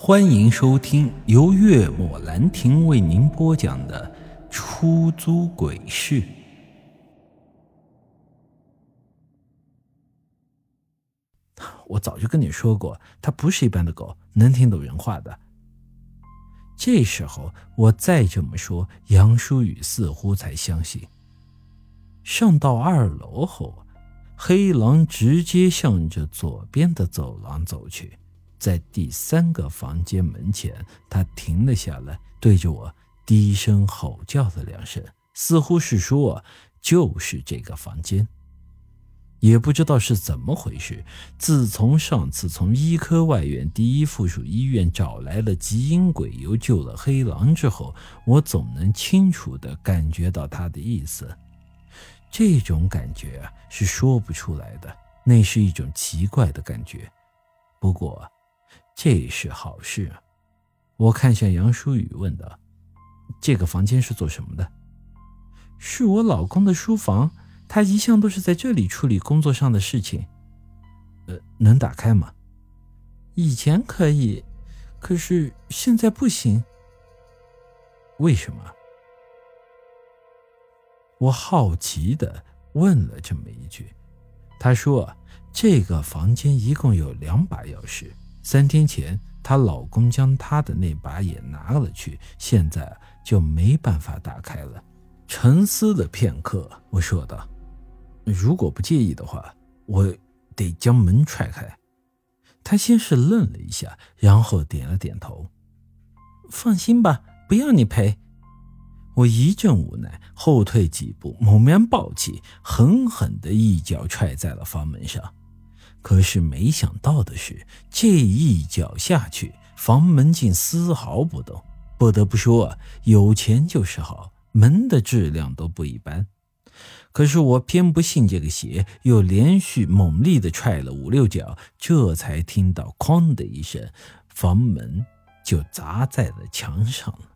欢迎收听由月末兰亭为您播讲的《出租鬼市》。我早就跟你说过，它不是一般的狗，能听懂人话的。这时候我再这么说，杨舒雨似乎才相信。上到二楼后，黑狼直接向着左边的走廊走去。在第三个房间门前，他停了下来，对着我低声吼叫了两声，似乎是说：“就是这个房间。”也不知道是怎么回事，自从上次从医科外院第一附属医院找来了极阴鬼，又救了黑狼之后，我总能清楚地感觉到他的意思。这种感觉啊，是说不出来的，那是一种奇怪的感觉。不过。这是好事，我看向杨舒雨问道：“这个房间是做什么的？”“是我老公的书房，他一向都是在这里处理工作上的事情。”“呃，能打开吗？”“以前可以，可是现在不行。”“为什么？”我好奇的问了这么一句。他说：“这个房间一共有两把钥匙。”三天前，她老公将她的那把也拿了去，现在就没办法打开了。沉思了片刻，我说道：“如果不介意的话，我得将门踹开。”他先是愣了一下，然后点了点头：“放心吧，不要你赔。”我一阵无奈，后退几步，猛然抱起，狠狠的一脚踹在了房门上。可是没想到的是，这一脚下去，房门竟丝毫不动。不得不说啊，有钱就是好，门的质量都不一般。可是我偏不信这个邪，又连续猛力的踹了五六脚，这才听到“哐”的一声，房门就砸在了墙上了。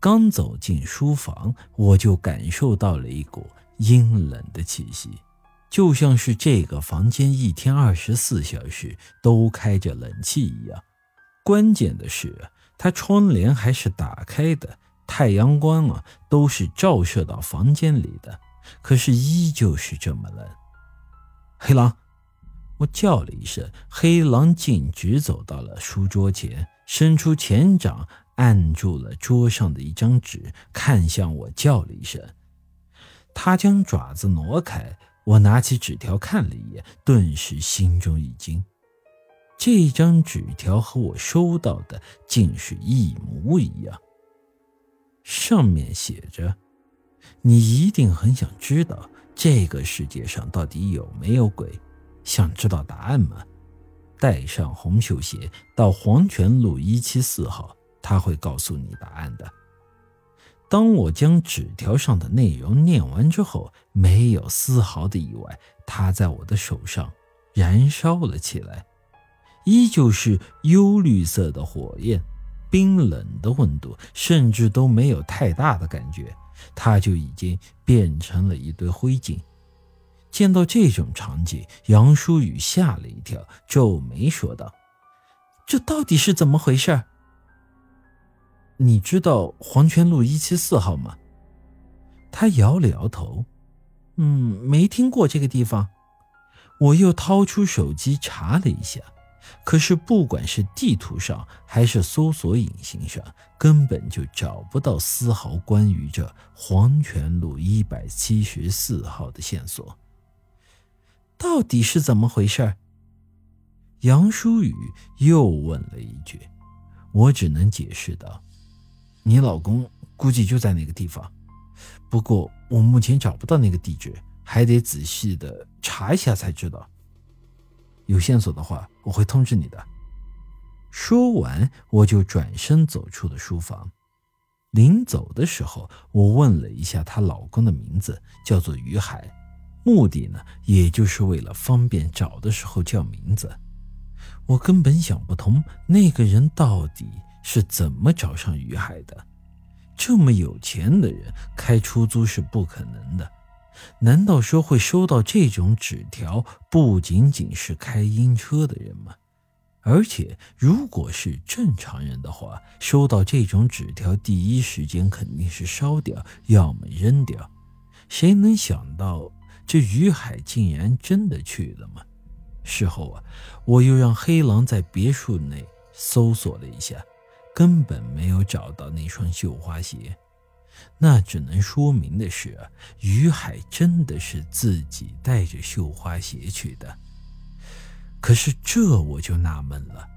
刚走进书房，我就感受到了一股阴冷的气息。就像是这个房间一天二十四小时都开着冷气一样。关键的是，它窗帘还是打开的，太阳光啊都是照射到房间里的，可是依旧是这么冷。黑狼，我叫了一声，黑狼径直走到了书桌前，伸出前掌按住了桌上的一张纸，看向我，叫了一声。他将爪子挪开。我拿起纸条看了一眼，顿时心中一惊。这张纸条和我收到的竟是一模一样。上面写着：“你一定很想知道这个世界上到底有没有鬼，想知道答案吗？带上红绣鞋到黄泉路一七四号，他会告诉你答案的。”当我将纸条上的内容念完之后，没有丝毫的意外，它在我的手上燃烧了起来，依旧是幽绿色的火焰，冰冷的温度，甚至都没有太大的感觉，它就已经变成了一堆灰烬。见到这种场景，杨舒雨吓了一跳，皱眉说道：“这到底是怎么回事？”你知道黄泉路一七四号吗？他摇了摇头，嗯，没听过这个地方。我又掏出手机查了一下，可是不管是地图上还是搜索引擎上，根本就找不到丝毫关于这黄泉路一百七十四号的线索。到底是怎么回事？杨舒雨又问了一句，我只能解释道。你老公估计就在那个地方，不过我目前找不到那个地址，还得仔细的查一下才知道。有线索的话，我会通知你的。说完，我就转身走出了书房。临走的时候，我问了一下她老公的名字，叫做于海，目的呢，也就是为了方便找的时候叫名字。我根本想不通那个人到底。是怎么找上于海的？这么有钱的人开出租是不可能的。难道说会收到这种纸条不仅仅是开阴车的人吗？而且，如果是正常人的话，收到这种纸条，第一时间肯定是烧掉，要么扔掉。谁能想到，这于海竟然真的去了吗？事后啊，我又让黑狼在别墅内搜索了一下，根本没有找到那双绣花鞋。那只能说明的是，于海真的是自己带着绣花鞋去的。可是这我就纳闷了，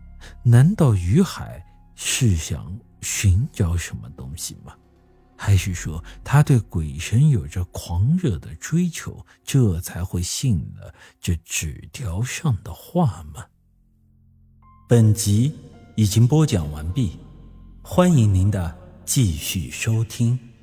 难道于海是想寻找什么东西吗？还是说他对鬼神有着狂热的追求，这才会信了这纸条上的话吗？本集已经播讲完毕，欢迎您的继续收听。